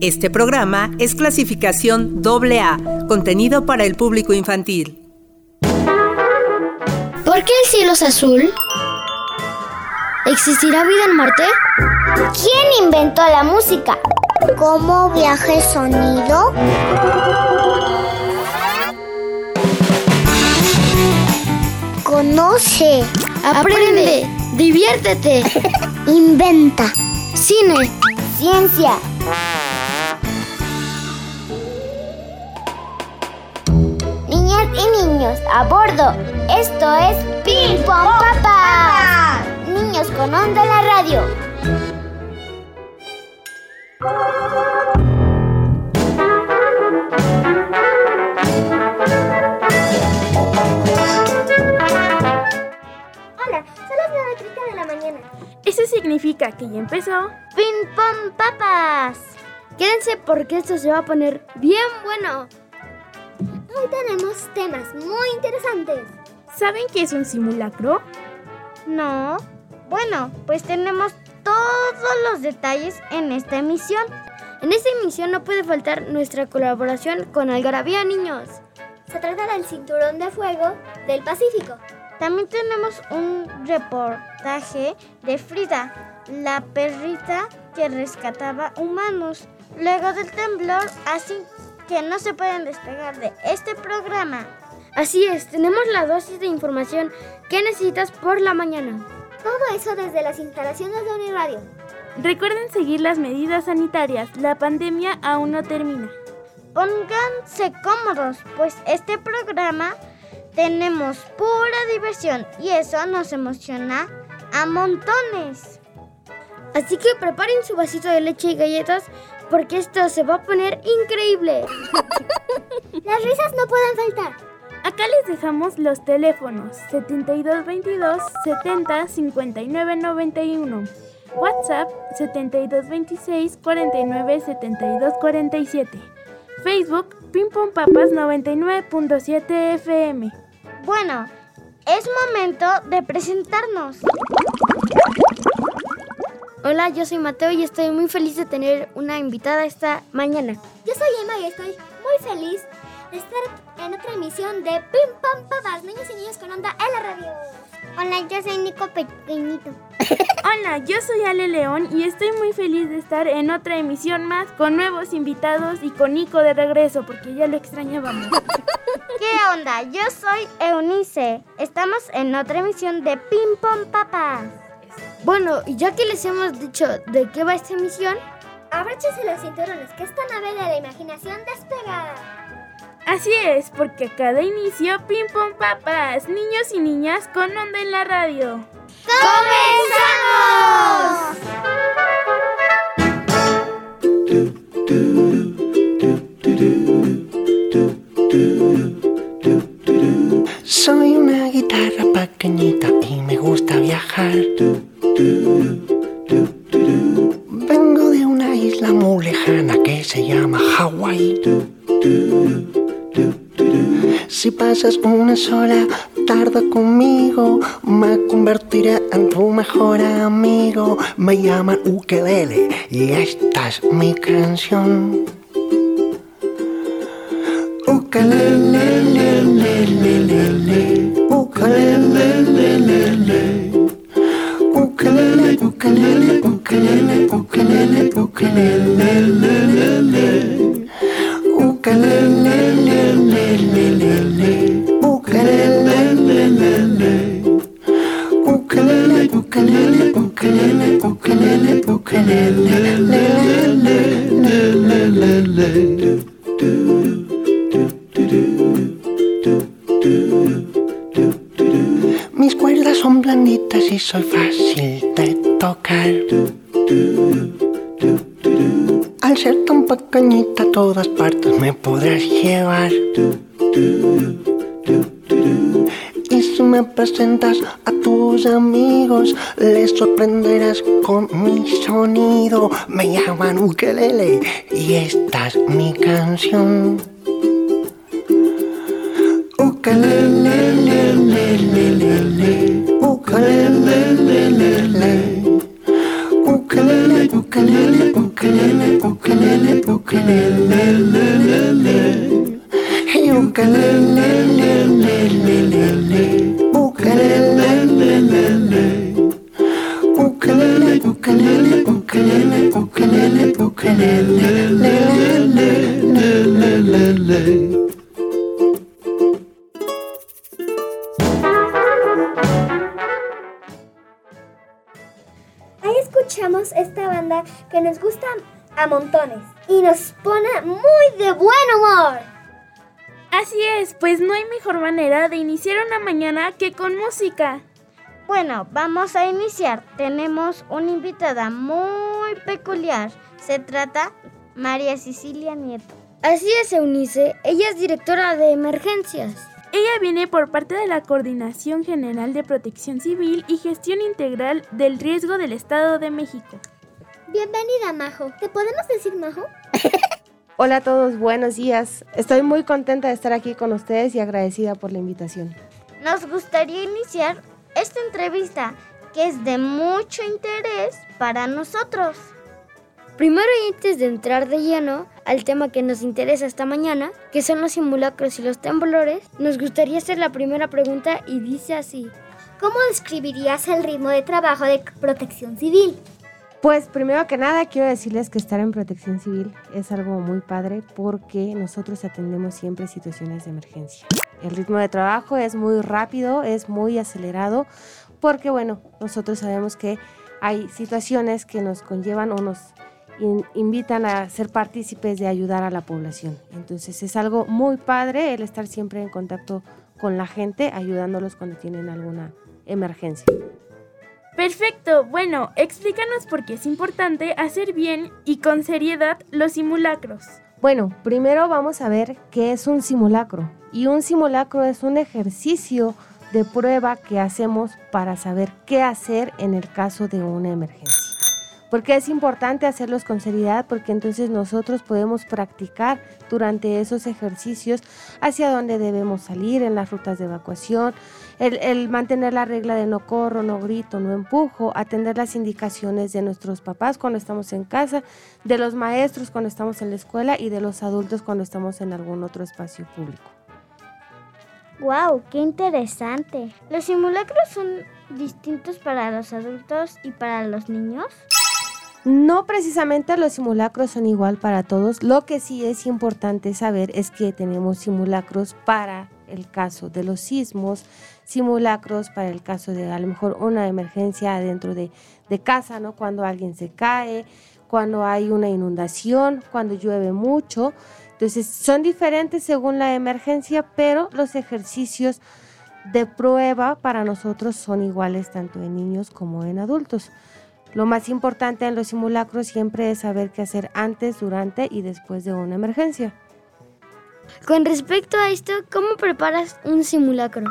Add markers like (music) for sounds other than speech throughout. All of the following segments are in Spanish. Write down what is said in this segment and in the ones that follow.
Este programa es clasificación AA, contenido para el público infantil. ¿Por qué el cielo es azul? ¿Existirá vida en Marte? ¿Quién inventó la música? ¿Cómo viaja el sonido? Conoce, Aprende, diviértete, (laughs) inventa, cine, ciencia. Niñas y niños, a bordo. Esto es Ping Pong Papá. Niños con onda en la radio. Hola, son las 9.30 de la mañana. Eso significa que ya empezó. ping pong papas. Quédense porque esto se va a poner bien bueno. Hoy tenemos temas muy interesantes. ¿Saben qué es un simulacro? No. Bueno, pues tenemos todos los detalles en esta emisión. En esta emisión no puede faltar nuestra colaboración con Algarabía Niños. Se trata del cinturón de fuego del Pacífico. También tenemos un reportaje de Frida, la perrita que rescataba humanos luego del temblor, así que no se pueden despegar de este programa. Así es, tenemos la dosis de información que necesitas por la mañana. Todo eso desde las instalaciones de Uniradio. Recuerden seguir las medidas sanitarias. La pandemia aún no termina. Pónganse cómodos, pues este programa tenemos pura diversión y eso nos emociona a montones. Así que preparen su vasito de leche y galletas porque esto se va a poner increíble. (laughs) Las risas no pueden faltar. Acá les dejamos los teléfonos 7222 70 59 91. WhatsApp 7226 49 72 47. Facebook Pimpon Papas 99.7 FM. Bueno, es momento de presentarnos. Hola, yo soy Mateo y estoy muy feliz de tener una invitada esta mañana. Yo soy Emma y estoy muy feliz de estar en otra emisión de Pim Pam Papas, niños y niñas con onda en la radio. Hola, yo soy Nico Pequeñito. (laughs) Hola, yo soy Ale León y estoy muy feliz de estar en otra emisión más con nuevos invitados y con Nico de regreso porque ya lo extrañábamos. (laughs) ¿Qué onda? Yo soy Eunice. Estamos en otra emisión de Pim Pom Papas. Bueno, y ya que les hemos dicho de qué va esta emisión, Abróchense los cinturones, que esta nave de la imaginación despega. Así es, porque a cada inicio Pim Pom Papas, niños y niñas con onda en la radio. ¡comenzamos! Soy una guitarra pequeñita y me gusta viajar. Vengo de una isla muy lejana que se llama Hawái. Si pasas una sola tarde conmigo, me convertiré en tu mejor amigo. Me llaman Ukelele y esta es mi canción. Ukelele, le. Ukelele, ukelele, ukelele, ukelele, le, le, le. Ukelele, le, le, le, le, le. Ukelele, le, le, le. Ukelele, ukelele, ukelele, ukelele, ukelele, le, le, le, le, le, le. Mis cuerdas son blanditas y soy fácil a todas partes me podrás llevar. Y si me presentas a tus amigos, les sorprenderás con mi sonido. Me llaman Ukelele y esta es mi canción. Ukelele, le, le, le, le, le. Ukelele, escuchamos esta banda que nos gusta a montones y nos pone muy de buen humor. Así es, pues no hay mejor manera de iniciar una mañana que con música. Bueno, vamos a iniciar. Tenemos una invitada muy peculiar. Se trata María Cecilia Nieto. Así es, Eunice. Ella es directora de emergencias. Ella viene por parte de la Coordinación General de Protección Civil y Gestión Integral del Riesgo del Estado de México. Bienvenida, Majo. ¿Te podemos decir Majo? (laughs) Hola a todos, buenos días. Estoy muy contenta de estar aquí con ustedes y agradecida por la invitación. Nos gustaría iniciar esta entrevista que es de mucho interés para nosotros. Primero y antes de entrar de lleno al tema que nos interesa esta mañana, que son los simulacros y los temblores, nos gustaría hacer la primera pregunta y dice así. ¿Cómo describirías el ritmo de trabajo de protección civil? Pues primero que nada quiero decirles que estar en protección civil es algo muy padre porque nosotros atendemos siempre situaciones de emergencia. El ritmo de trabajo es muy rápido, es muy acelerado porque bueno, nosotros sabemos que hay situaciones que nos conllevan o nos in- invitan a ser partícipes de ayudar a la población. Entonces es algo muy padre el estar siempre en contacto con la gente, ayudándolos cuando tienen alguna emergencia. Perfecto, bueno, explícanos por qué es importante hacer bien y con seriedad los simulacros. Bueno, primero vamos a ver qué es un simulacro. Y un simulacro es un ejercicio de prueba que hacemos para saber qué hacer en el caso de una emergencia. Porque es importante hacerlos con seriedad porque entonces nosotros podemos practicar durante esos ejercicios hacia dónde debemos salir en las rutas de evacuación, el, mantener la regla de no corro, no grito, no empujo, atender las indicaciones de nuestros papás cuando estamos en casa, de los maestros cuando estamos en la escuela y de los adultos cuando estamos en algún otro espacio público. ¡Wow! ¡Qué interesante! ¿Los simulacros son distintos para los adultos y para los niños? No precisamente los simulacros son igual para todos. Lo que sí es importante saber es que tenemos simulacros para el caso de los sismos, simulacros para el caso de a lo mejor una emergencia dentro de, casa, ¿no? Cuando alguien se cae, cuando hay una inundación, cuando llueve mucho. Entonces son diferentes según la emergencia, pero los ejercicios de prueba para nosotros son iguales tanto en niños como en adultos. Lo más importante en los simulacros siempre es saber qué hacer antes, durante y después de una emergencia. Con respecto a esto, ¿cómo preparas un simulacro?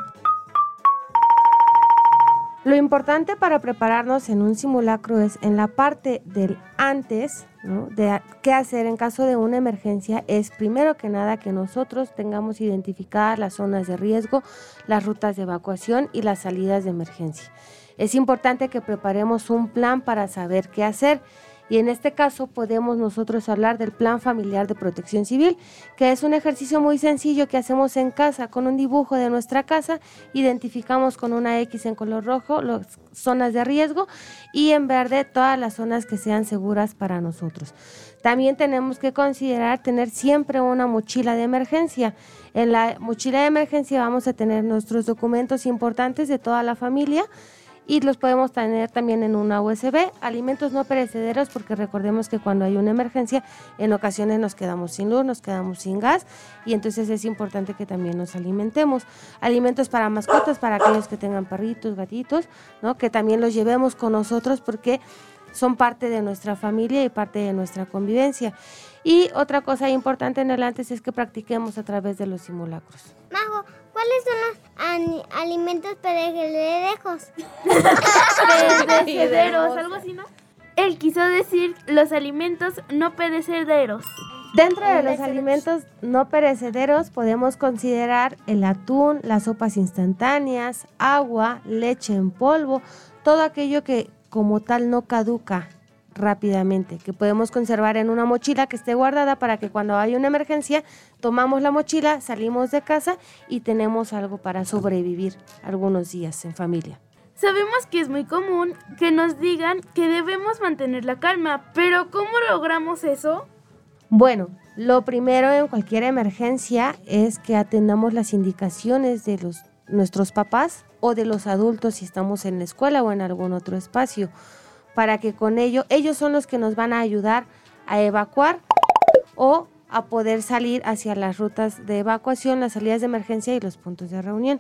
Lo importante para prepararnos en un simulacro es en la parte del antes, ¿no? de qué hacer en caso de una emergencia, es primero que nada que nosotros tengamos identificadas las zonas de riesgo, las rutas de evacuación y las salidas de emergencia. Es importante que preparemos un plan para saber qué hacer. Y en este caso podemos nosotros hablar del Plan Familiar de Protección Civil, que es un ejercicio muy sencillo que hacemos en casa con un dibujo de nuestra casa, identificamos con una X en color rojo las zonas de riesgo y en verde todas las zonas que sean seguras para nosotros. También tenemos que considerar tener siempre una mochila de emergencia. En la mochila de emergencia vamos a tener nuestros documentos importantes de toda la familia y los podemos tener también en una USB. Alimentos no perecederos porque recordemos que cuando hay una emergencia en ocasiones nos quedamos sin luz, nos quedamos sin gas y entonces es importante que también nos alimentemos. Alimentos para mascotas, para aquellos que tengan perritos, gatitos, ¿no? que también los llevemos con nosotros porque son parte de nuestra familia y parte de nuestra convivencia. Y otra cosa importante en el antes es que practiquemos a través de los simulacros. Majo, ¿cuáles son los alimentos (laughs) perecederos? Perecederos, algo así, ¿no? Él quiso decir los alimentos no perecederos. Dentro de los alimentos no perecederos podemos considerar el atún, las sopas instantáneas, agua, leche en polvo, todo aquello que como tal no caduca rápidamente, que podemos conservar en una mochila que esté guardada para que cuando haya una emergencia tomamos la mochila, salimos de casa y tenemos algo para sobrevivir algunos días en familia. Sabemos que es muy común que nos digan que debemos mantener la calma, pero ¿cómo logramos eso? Bueno, lo primero en cualquier emergencia es que atendamos las indicaciones de los, nuestros papás o de los adultos si estamos en la escuela o en algún otro espacio, para que con ello ellos son los que nos van a ayudar a evacuar o a poder salir hacia las rutas de evacuación, las salidas de emergencia y los puntos de reunión.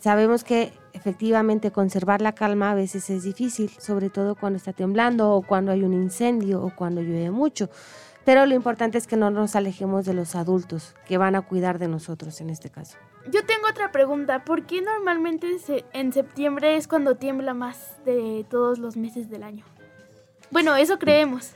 Sabemos que efectivamente conservar la calma a veces es difícil, sobre todo cuando está temblando o cuando hay un incendio o cuando llueve mucho. Pero lo importante es que no nos alejemos de los adultos que van a cuidar de nosotros en este caso. Yo tengo otra pregunta. ¿Por qué normalmente en septiembre es cuando tiembla más de todos los meses del año? Bueno, eso creemos.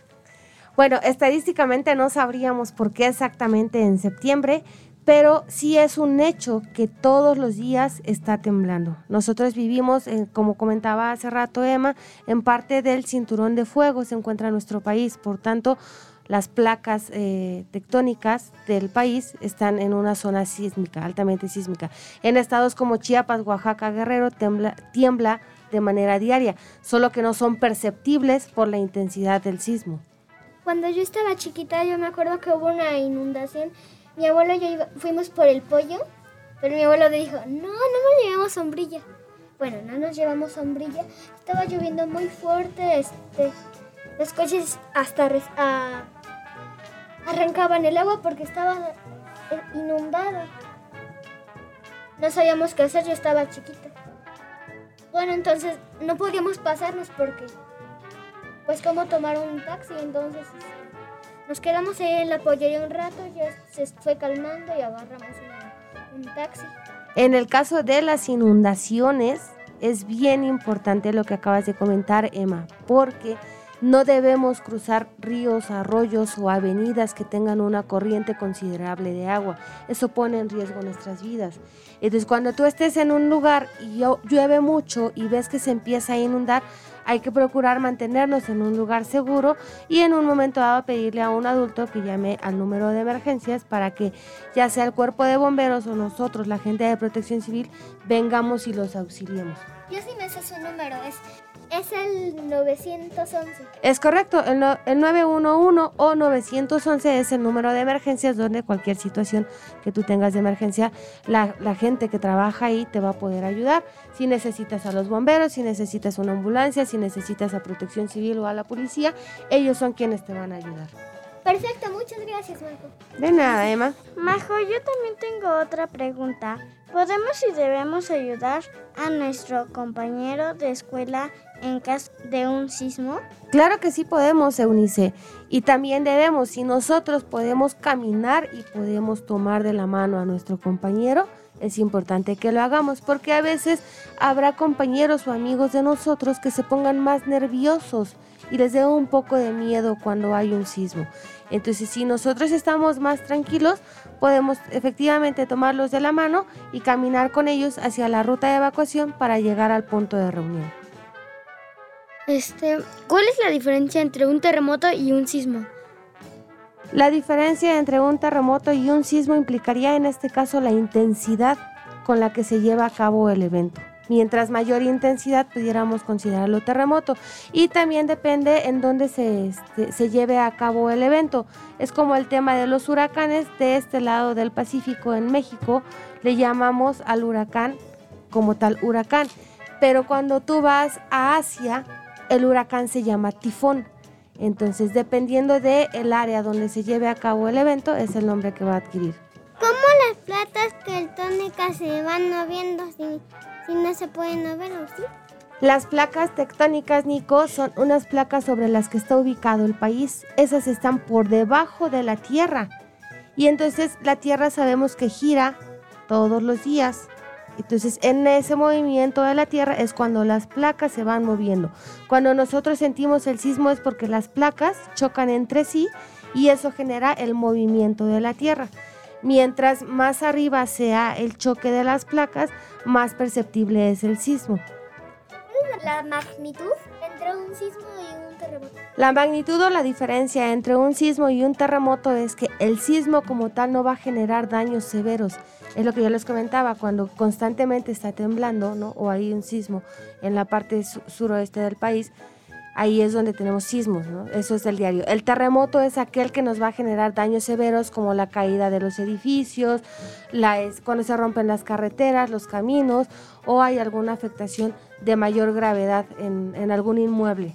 Bueno, estadísticamente no sabríamos por qué exactamente en septiembre, pero sí es un hecho que todos los días está temblando. Nosotros vivimos, como comentaba hace rato Emma, en parte del cinturón de fuego se encuentra nuestro país, por tanto las placas eh, tectónicas del país están en una zona sísmica, altamente sísmica. En estados como Chiapas, Oaxaca, Guerrero tiembla de manera diaria, solo que no son perceptibles por la intensidad del sismo. Cuando yo estaba chiquita, yo me acuerdo que hubo una inundación mi abuelo y yo fuimos por el pollo, pero mi abuelo dijo, no, no nos llevamos sombrilla. Bueno, no nos llevamos sombrilla. Estaba lloviendo muy fuerte, este, los coches hasta arrancaban el agua porque estaba inundado. No sabíamos qué hacer, yo estaba chiquita. Bueno, entonces no podíamos pasarnos porque, pues, cómo tomar un taxi, entonces nos quedamos ahí en la pollería un rato, ya se fue calmando y agarramos un taxi. En el caso de las inundaciones, es bien importante lo que acabas de comentar, Emma, porque no debemos cruzar ríos, arroyos o avenidas que tengan una corriente considerable de agua. Eso pone en riesgo nuestras vidas. Entonces, cuando tú estés en un lugar y llueve mucho y ves que se empieza a inundar, hay que procurar mantenernos en un lugar seguro y en un momento dado pedirle a un adulto que llame al número de emergencias para que ya sea el cuerpo de bomberos o nosotros, la gente de protección civil, vengamos y los auxiliemos. Yo sí me sé su número, es es el 911. Es correcto, el, 911 o 911 es el número de emergencias donde cualquier situación que tú tengas de emergencia, la, la, gente que trabaja ahí te va a poder ayudar. Si necesitas a los bomberos, si necesitas una ambulancia, si necesitas a protección civil o a la policía, ellos son quienes te van a ayudar. Perfecto, muchas gracias, Majo. De nada, Emma. Majo, yo también tengo otra pregunta. ¿Podemos y debemos ayudar a nuestro compañero de escuela en caso de un sismo? Claro que sí podemos, Eunice. Y también debemos, si nosotros podemos caminar y podemos tomar de la mano a nuestro compañero, es importante que lo hagamos porque a veces habrá compañeros o amigos de nosotros que se pongan más nerviosos y les dé un poco de miedo cuando hay un sismo. Entonces, si nosotros estamos más tranquilos, podemos efectivamente tomarlos de la mano y caminar con ellos hacia la ruta de evacuación para llegar al punto de reunión. Este, ¿cuál es la diferencia entre un terremoto y un sismo? La diferencia entre un terremoto y un sismo implicaría en este caso la intensidad con la que se lleva a cabo el evento. Mientras mayor intensidad pudiéramos considerarlo terremoto. Y también depende en dónde se, este, se lleve a cabo el evento. Es como el tema de los huracanes de este lado del Pacífico en México. Le llamamos al huracán como tal huracán. Pero cuando tú vas a Asia, el huracán se llama tifón. Entonces, dependiendo del el área donde se lleve a cabo el evento, es el nombre que va a adquirir. ¿Cómo las placas tectónicas se van moviendo si, si no se pueden mover o sí? Las placas tectónicas, Nico, son unas placas sobre las que está ubicado el país. Esas están por debajo de la Tierra. Y entonces la Tierra sabemos que gira todos los días. Entonces, en ese movimiento de la Tierra es cuando las placas se van moviendo. Cuando nosotros sentimos el sismo es porque las placas chocan entre sí y eso genera el movimiento de la Tierra. Mientras más arriba sea el choque de las placas, más perceptible es el sismo. ¿Cuál es la magnitud entre un sismo y un terremoto? La magnitud o la diferencia entre un sismo y un terremoto es que el sismo como tal no va a generar daños severos. Es lo que yo les comentaba, cuando constantemente está temblando, ¿no? O hay un sismo en la parte su- suroeste del país, ahí es donde tenemos sismos, ¿no? Eso es del diario. El terremoto es aquel que nos va a generar daños severos como la caída de los edificios, la es, cuando se rompen las carreteras, los caminos o hay alguna afectación de mayor gravedad en, en algún inmueble.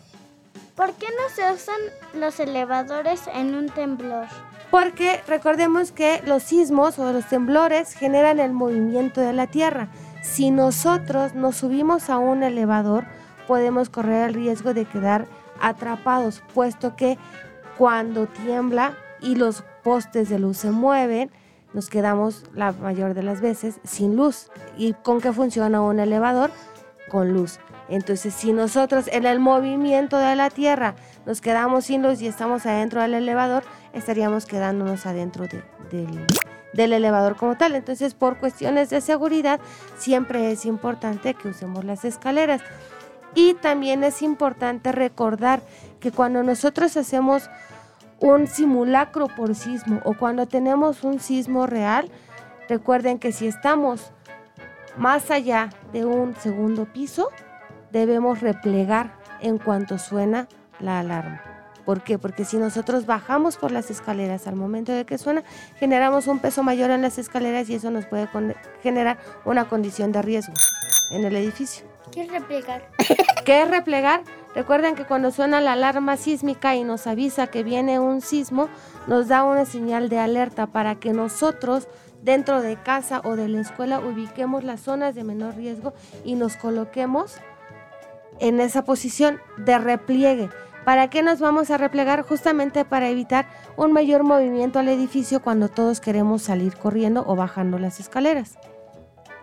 ¿Por qué no se usan los elevadores en un temblor? Porque recordemos que los sismos o los temblores generan el movimiento de la Tierra. Si nosotros nos subimos a un elevador, podemos correr el riesgo de quedar atrapados, puesto que cuando tiembla y los postes de luz se mueven, nos quedamos la mayor de las veces sin luz. ¿Y con qué funciona un elevador? Con luz. Entonces, si nosotros en el movimiento de la Tierra nos quedamos sin luz y estamos adentro del elevador, estaríamos quedándonos adentro de- del, del elevador como tal. Entonces, por cuestiones de seguridad, siempre es importante que usemos las escaleras. Y también es importante recordar que cuando nosotros hacemos un simulacro por sismo o cuando tenemos un sismo real, recuerden que si estamos más allá de un segundo piso, debemos replegar en cuanto suena la alarma. ¿Por qué? Porque si nosotros bajamos por las escaleras al momento de que suena, generamos un peso mayor en las escaleras y eso nos puede generar una condición de riesgo en el edificio. ¿Qué es replegar? (coughs) ¿Qué es replegar? Recuerden que cuando suena la alarma sísmica y nos avisa que viene un sismo, nos da una señal de alerta para que nosotros dentro de casa o de la escuela ubiquemos las zonas de menor riesgo y nos coloquemos en esa posición de repliegue. ¿Para qué nos vamos a replegar? Justamente para evitar un mayor movimiento al edificio cuando todos queremos salir corriendo o bajando las escaleras.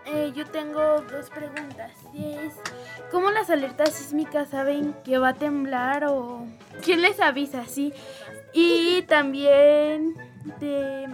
Eh, yo tengo dos preguntas. ¿Cómo las alertas sísmicas saben que va a temblar o quién les avisa? Sí. Y también de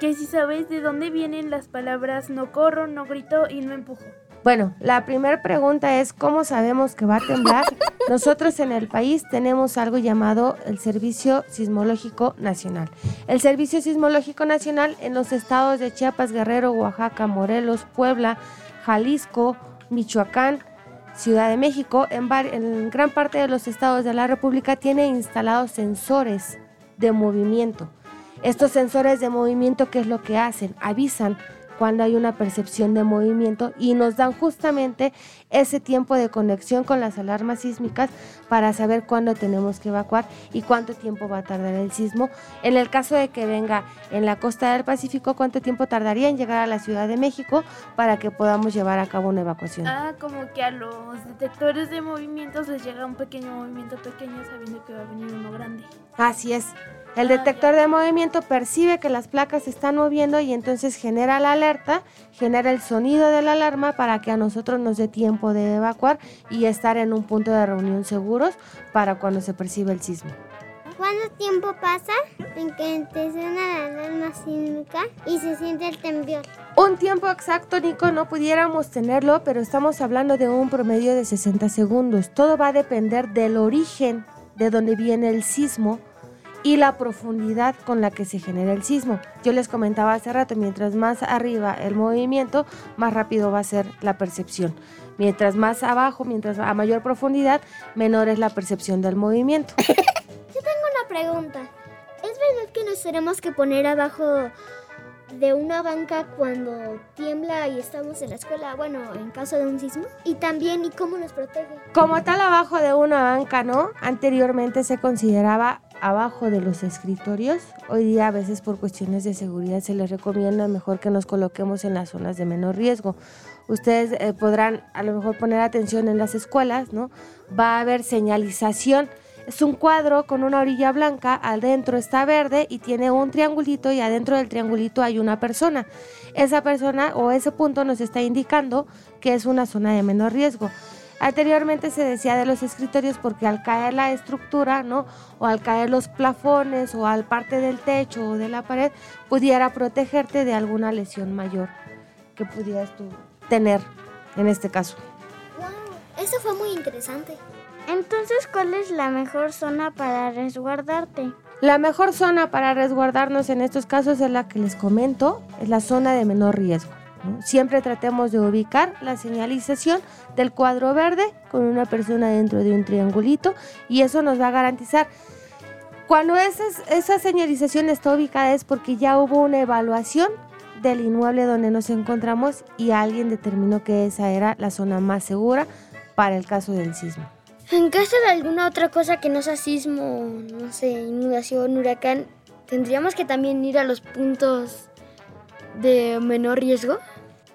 que si sabes de dónde vienen las palabras no corro, no grito y no empujo. Bueno, la primera pregunta es cómo sabemos que va a temblar. (laughs) Nosotros en el país tenemos algo llamado el Servicio Sismológico Nacional. El Servicio Sismológico Nacional en los estados de Chiapas, Guerrero, Oaxaca, Morelos, Puebla, Jalisco, Michoacán, Ciudad de México, en, en gran parte de los estados de la República tiene instalados sensores de movimiento. Estos sensores de movimiento, ¿qué es lo que hacen? Avisan cuando hay una percepción de movimiento y nos dan justamente ese tiempo de conexión con las alarmas sísmicas para saber cuándo tenemos que evacuar y cuánto tiempo va a tardar el sismo. En el caso de que venga en la costa del Pacífico, cuánto tiempo tardaría en llegar a la Ciudad de México para que podamos llevar a cabo una evacuación. Ah, como que a los detectores de movimientos les llega un pequeño movimiento pequeño sabiendo que va a venir uno grande. Así es. El detector de movimiento percibe que las placas se están moviendo y entonces genera la alerta, genera el sonido de la alarma para que a nosotros nos dé tiempo de evacuar y estar en un punto de reunión seguros para cuando se percibe el sismo. ¿Cuánto tiempo pasa en que te suena la alarma sísmica y se siente el temblor? Un tiempo exacto, Nico, no pudiéramos tenerlo, pero estamos hablando de un promedio de 60 segundos. Todo va a depender del origen de donde viene el sismo y la profundidad con la que se genera el sismo. Yo les comentaba hace rato, mientras más arriba el movimiento, más rápido va a ser la percepción. Mientras más abajo, mientras a mayor profundidad, menor es la percepción del movimiento. (laughs) Una pregunta. ¿Es verdad que nos tenemos que poner abajo de una banca cuando tiembla y estamos en la escuela? Bueno, en caso de un sismo. Y también, ¿y cómo nos protege? Como tal abajo de una banca, ¿no? Anteriormente se consideraba abajo de los escritorios. Hoy día a veces por cuestiones de seguridad se les recomienda mejor que nos coloquemos en las zonas de menor riesgo. Ustedes eh, podrán a lo mejor poner atención en las escuelas, ¿no? Va a haber señalización. Es un cuadro con una orilla blanca, adentro está verde y tiene un triangulito y adentro del triangulito hay una persona. Esa persona o ese punto nos está indicando que es una zona de menor riesgo. Anteriormente se decía de los escritorios porque al caer la estructura, ¿no? O al caer los plafones o al parte del techo o de la pared, pudiera protegerte de alguna lesión mayor que pudieras tú tener en este caso. ¡Wow! Eso fue muy interesante. Entonces, ¿cuál es la mejor zona para resguardarte? La mejor zona para resguardarnos en estos casos es la que les comento, es la zona de menor riesgo. Siempre tratemos de ubicar la señalización del cuadro verde con una persona dentro de un triangulito y eso nos va a garantizar. Cuando esas- esa señalización está ubicada es porque ya hubo una evaluación del inmueble donde nos encontramos y alguien determinó que esa era la zona más segura para el caso del sismo. En caso de alguna otra cosa que no sea sismo, no sé, inundación, huracán, ¿tendríamos que también ir a los puntos de menor riesgo?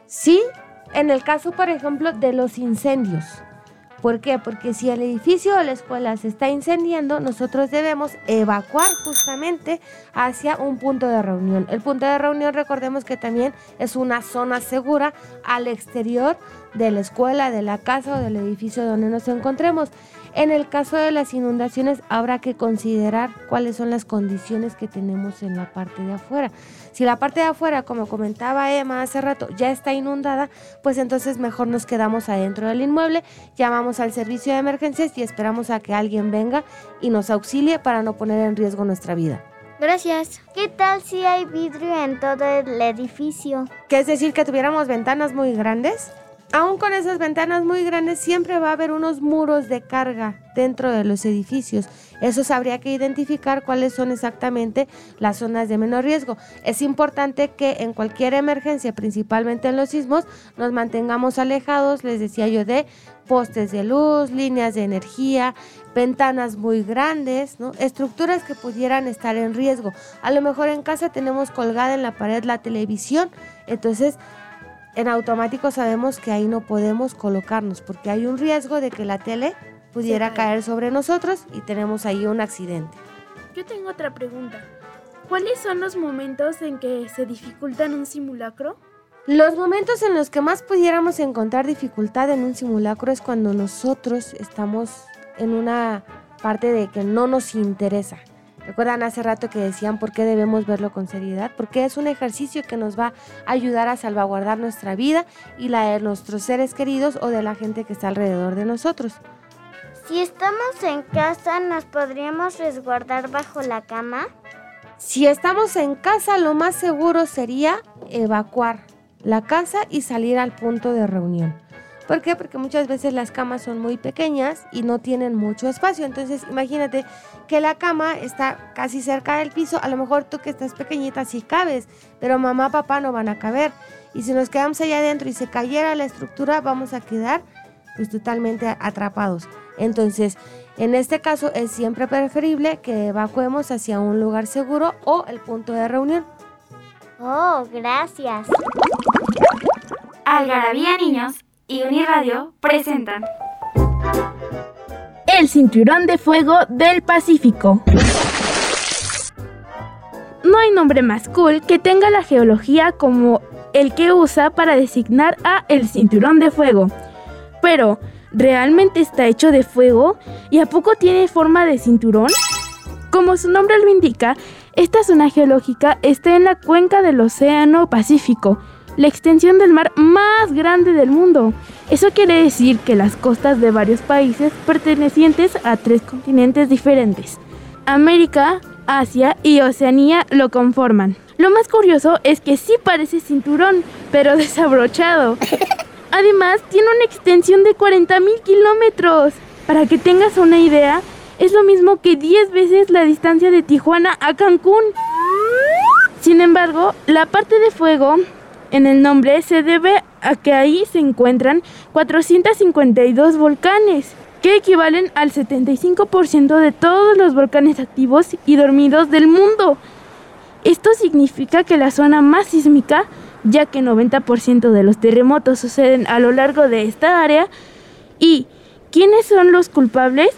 Sí, en el caso, por ejemplo, de los incendios. ¿Por qué? Porque si el edificio o la escuela se está incendiando, nosotros debemos evacuar justamente hacia un punto de reunión. El punto de reunión, recordemos que también es una zona segura al exterior de la escuela, de la casa o del edificio donde nos encontremos. En el caso de las inundaciones, habrá que considerar cuáles son las condiciones que tenemos en la parte de afuera. Si la parte de afuera, como comentaba Emma hace rato, ya está inundada, pues entonces mejor nos quedamos adentro del inmueble, llamamos al servicio de emergencias y esperamos a que alguien venga y nos auxilie para no poner en riesgo nuestra vida. Gracias. ¿Qué tal si hay vidrio en todo el edificio? ¿Qué es decir que tuviéramos ventanas muy grandes? Aún con esas ventanas muy grandes siempre va a haber unos muros de carga dentro de los edificios. Eso habría que identificar cuáles son exactamente las zonas de menor riesgo. Es importante que en cualquier emergencia, principalmente en los sismos, nos mantengamos alejados, les decía yo, de postes de luz, líneas de energía, ventanas muy grandes, ¿no? estructuras que pudieran estar en riesgo. A lo mejor en casa tenemos colgada en la pared la televisión, entonces en automático sabemos que ahí no podemos colocarnos porque hay un riesgo de que la tele pudiera caer sobre nosotros y tenemos ahí un accidente. Yo tengo otra pregunta. ¿Cuáles son los momentos en que se dificultan un simulacro? Los momentos en los que más pudiéramos encontrar dificultad en un simulacro es cuando nosotros estamos en una parte de que no nos interesa. ¿Recuerdan hace rato que decían por qué debemos verlo con seriedad? Porque es un ejercicio que nos va a ayudar a salvaguardar nuestra vida y la de nuestros seres queridos o de la gente que está alrededor de nosotros. Si estamos en casa, ¿nos podríamos resguardar bajo la cama? Si estamos en casa, lo más seguro sería evacuar la casa y salir al punto de reunión. ¿Por qué? Porque muchas veces las camas son muy pequeñas y no tienen mucho espacio. Entonces, imagínate que la cama está casi cerca del piso. A lo mejor tú que estás pequeñita sí cabes, pero mamá, papá no van a caber. Y si nos quedamos allá adentro y se cayera la estructura, vamos a quedar pues totalmente atrapados. Entonces, en este caso es siempre preferible que evacuemos hacia un lugar seguro o el punto de reunión. Oh, gracias. Algarabía Niños y Uniradio presentan El cinturón de fuego del Pacífico. No hay nombre más cool que tenga la geología como el que usa para designar a el cinturón de fuego. Pero, ¿realmente está hecho de fuego? ¿Y a poco tiene forma de cinturón? Como su nombre lo indica, esta zona geológica está en la cuenca del Océano Pacífico, la extensión del mar más grande del mundo. Eso quiere decir que las costas de varios países pertenecientes a tres continentes diferentes, América, Asia y Oceanía lo conforman. Lo más curioso es que sí parece cinturón, pero (laughs) desabrochado. Además, tiene una extensión de 40.000 kilómetros. Para que tengas una idea, es lo mismo que 10 veces la distancia de Tijuana a Cancún. Sin embargo, la parte de fuego en el nombre se debe a que ahí se encuentran 452 volcanes, que equivalen al 75% de todos los volcanes activos y dormidos del mundo. Esto significa que la zona más sísmica, ya que 90% de los terremotos suceden a lo largo de esta área, y ¿quiénes son los culpables?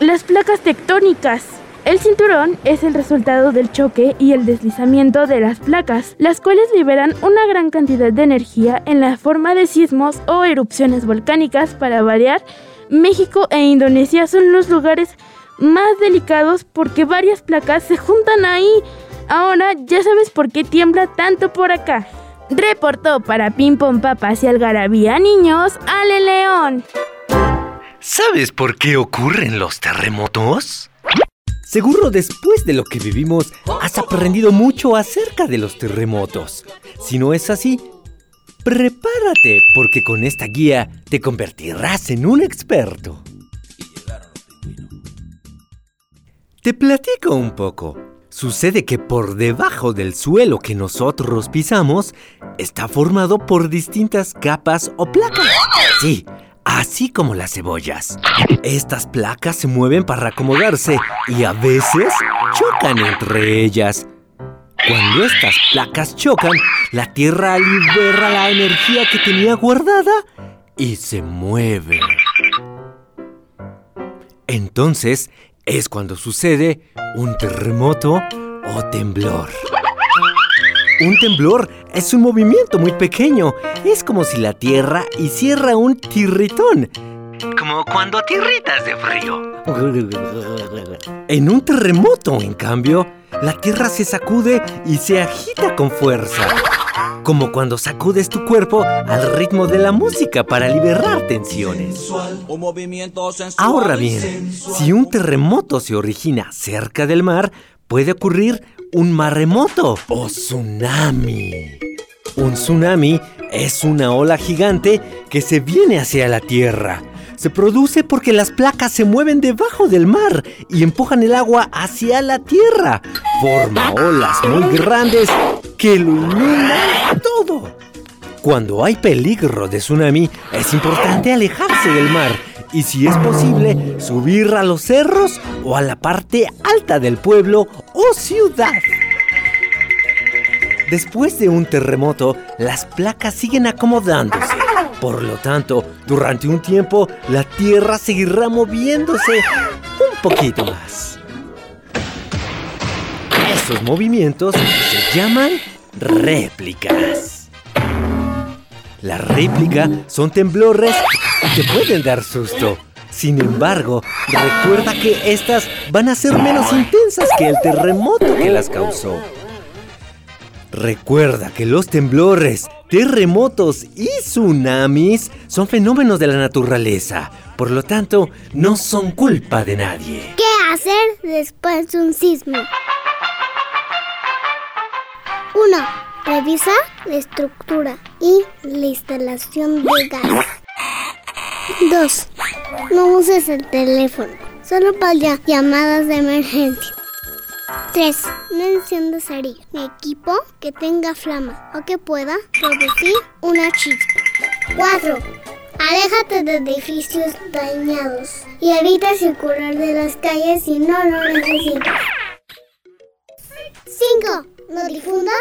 Las placas tectónicas. El cinturón es el resultado del choque y el deslizamiento de las placas, las cuales liberan una gran cantidad de energía en la forma de sismos o erupciones volcánicas. Para variar, México e Indonesia son los lugares más delicados porque varias placas se juntan ahí. Ahora ya sabes por qué tiembla tanto por acá. Reportó para Ping Pong Papas y Algarabía Niños, Ale León. ¿Sabes por qué ocurren los terremotos? Seguro después de lo que vivimos has aprendido mucho acerca de los terremotos. Si no es así, prepárate porque con esta guía te convertirás en un experto. Te platico un poco. Sucede que por debajo del suelo que nosotros pisamos está formado por distintas capas o placas. Sí, así como las cebollas. Estas placas se mueven para acomodarse y a veces chocan entre ellas. Cuando estas placas chocan, la Tierra libera la energía que tenía guardada y se mueve. Entonces es cuando sucede un terremoto o temblor. Un temblor es un movimiento muy pequeño. Es como si la Tierra hiciera un tirritón. Como cuando tirritas de frío. En un terremoto, en cambio, la Tierra se sacude y se agita con fuerza. Como cuando sacudes tu cuerpo al ritmo de la música para liberar tensiones. Ahora bien, si un terremoto se origina cerca del mar, puede ocurrir un maremoto o tsunami. Un tsunami es una ola gigante que se viene hacia la Tierra. Se produce porque las placas se mueven debajo del mar y empujan el agua hacia la Tierra. Forma olas muy grandes que lo inundan todo. Cuando hay peligro de tsunami, es importante alejarse del mar y si es posible, subir a los cerros o a la parte alta del pueblo o ciudad. Después de un terremoto, las placas siguen acomodándose. Por lo tanto, durante un tiempo, la Tierra seguirá moviéndose un poquito más. Estos movimientos se llaman réplicas. La réplica son temblores que pueden dar susto. Sin embargo, recuerda que estas van a ser menos intensas que el terremoto que las causó. Recuerda que los temblores, terremotos y tsunamis son fenómenos de la naturaleza. Por lo tanto, no son culpa de nadie. ¿Qué hacer después de un sismo? 1. Revisa la estructura y la instalación de gas. 2. No uses el teléfono, solo para llamadas de emergencia. 3. No enciendas cerillo ni equipo que tenga flama o que pueda producir una chispa. 4. Aléjate de edificios dañados y evita circular de las calles si no lo necesitas. 5. No difundas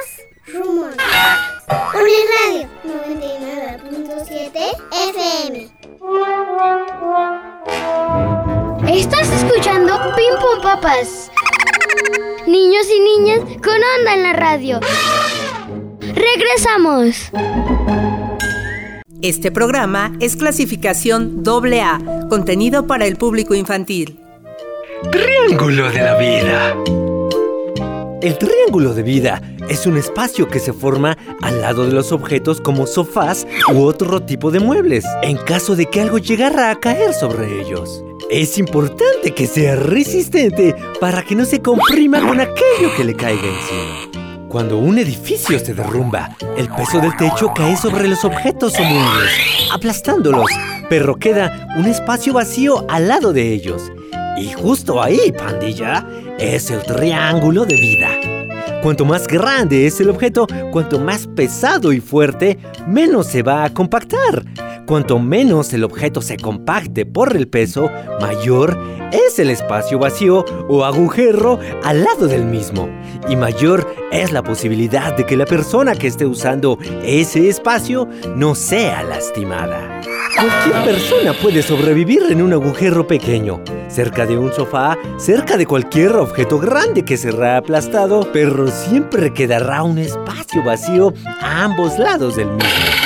rumores. Uniradio 99.7 FM. Estás escuchando Pim Pum Papas. Niños y niñas con onda en la radio. Regresamos. Este programa es clasificación AA, contenido para el público infantil. Triángulo de la vida. El triángulo de vida es un espacio que se forma al lado de los objetos como sofás u otro tipo de muebles, en caso de que algo llegara a caer sobre ellos. Es importante que sea resistente para que no se comprima con aquello que le caiga encima. Cuando un edificio se derrumba, el peso del techo cae sobre los objetos o muebles, aplastándolos, pero queda un espacio vacío al lado de ellos. Y justo ahí, pandilla, es el triángulo de vida. Cuanto más grande es el objeto, cuanto más pesado y fuerte, menos se va a compactar. Cuanto menos el objeto se compacte por el peso, mayor es el espacio vacío o agujero al lado del mismo. Y mayor es la posibilidad de que la persona que esté usando ese espacio no sea lastimada. Cualquier persona puede sobrevivir en un agujero pequeño, cerca de un sofá, cerca de cualquier objeto grande que será aplastado, pero siempre quedará un espacio vacío a ambos lados del mismo.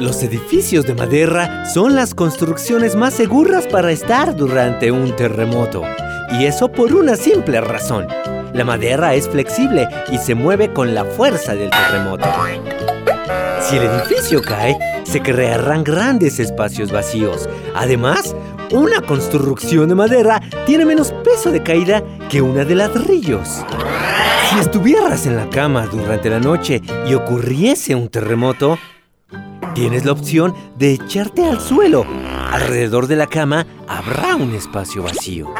Los edificios de madera son las construcciones más seguras para estar durante un terremoto. Y eso por una simple razón. La madera es flexible y se mueve con la fuerza del terremoto. Si el edificio cae, se crearán grandes espacios vacíos. Además, una construcción de madera tiene menos peso de caída que una de ladrillos. Si estuvieras en la cama durante la noche y ocurriese un terremoto, tienes la opción de echarte al suelo. Alrededor de la cama habrá un espacio vacío.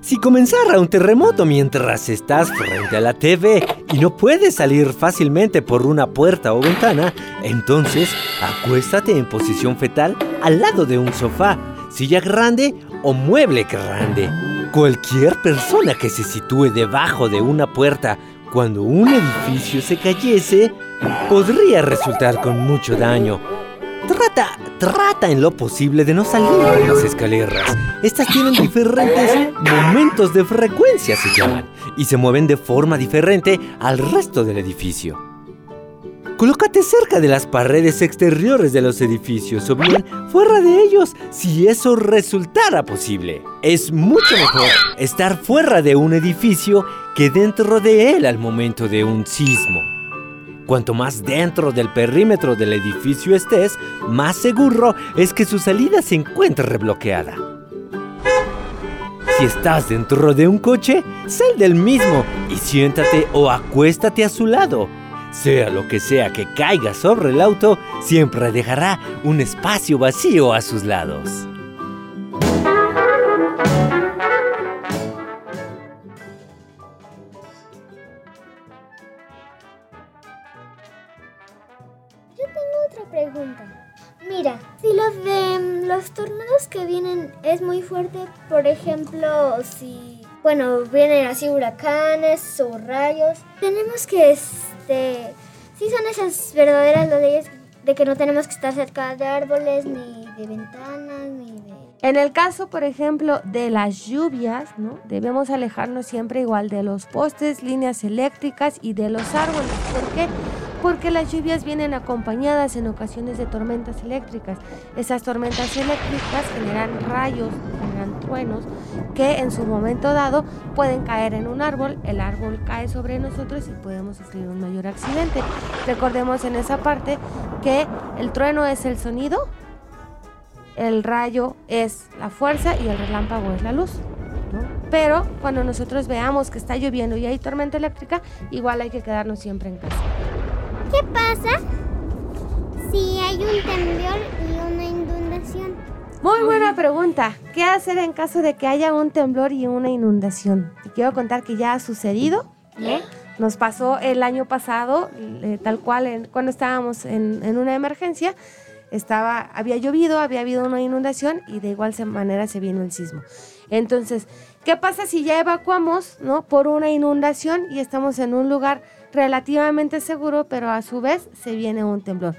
Si comenzara un terremoto mientras estás frente a la TV y no puedes salir fácilmente por una puerta o ventana, entonces acuéstate en posición fetal al lado de un sofá, silla grande o mueble grande. Cualquier persona que se sitúe debajo de una puerta cuando un edificio se cayese podría resultar con mucho daño. Trata, trata en lo posible de no salir de las escaleras. Estas tienen diferentes momentos de frecuencia, se llaman, y se mueven de forma diferente al resto del edificio. Colócate cerca de las paredes exteriores de los edificios o bien fuera de ellos si eso resultara posible. Es mucho mejor estar fuera de un edificio que dentro de él al momento de un sismo. Cuanto más dentro del perímetro del edificio estés, más seguro es que su salida se encuentre rebloqueada. Si estás dentro de un coche, sal del mismo y siéntate o acuéstate a su lado. Sea lo que sea que caiga sobre el auto, siempre dejará un espacio vacío a sus lados. Mira, si los de mm, los tornados que vienen es muy fuerte, por ejemplo, si bueno, vienen así huracanes o rayos, tenemos que este son esas verdaderas leyes de que no tenemos que estar cerca de árboles ni de ventanas ni de En el caso, por ejemplo, de las lluvias, ¿no? Debemos alejarnos siempre igual de los postes, líneas eléctricas y de los árboles. ¿Por qué? Porque las lluvias vienen acompañadas en ocasiones de tormentas eléctricas. Esas tormentas eléctricas generan rayos, generan truenos que en su momento dado pueden caer en un árbol, el árbol cae sobre nosotros y podemos sufrir un mayor accidente. Recordemos en esa parte que el trueno es el sonido, el rayo es la fuerza y el relámpago es la luz. ¿no? Pero cuando nosotros veamos que está lloviendo y hay tormenta eléctrica, igual hay que quedarnos siempre en casa. ¿Qué pasa si hay un temblor y una inundación? Muy buena pregunta. ¿Qué hacer en caso de que haya un temblor y una inundación? Te quiero contar que ya ha sucedido. ¿no? Nos pasó el año pasado, eh, tal cual, en- cuando estábamos en, en una emergencia, estaba, había llovido, había habido una inundación y de igual manera se vino el sismo. Entonces, ¿qué pasa si ya evacuamos ¿no? por una inundación y estamos en un lugar relativamente seguro, pero a su vez se viene un temblor?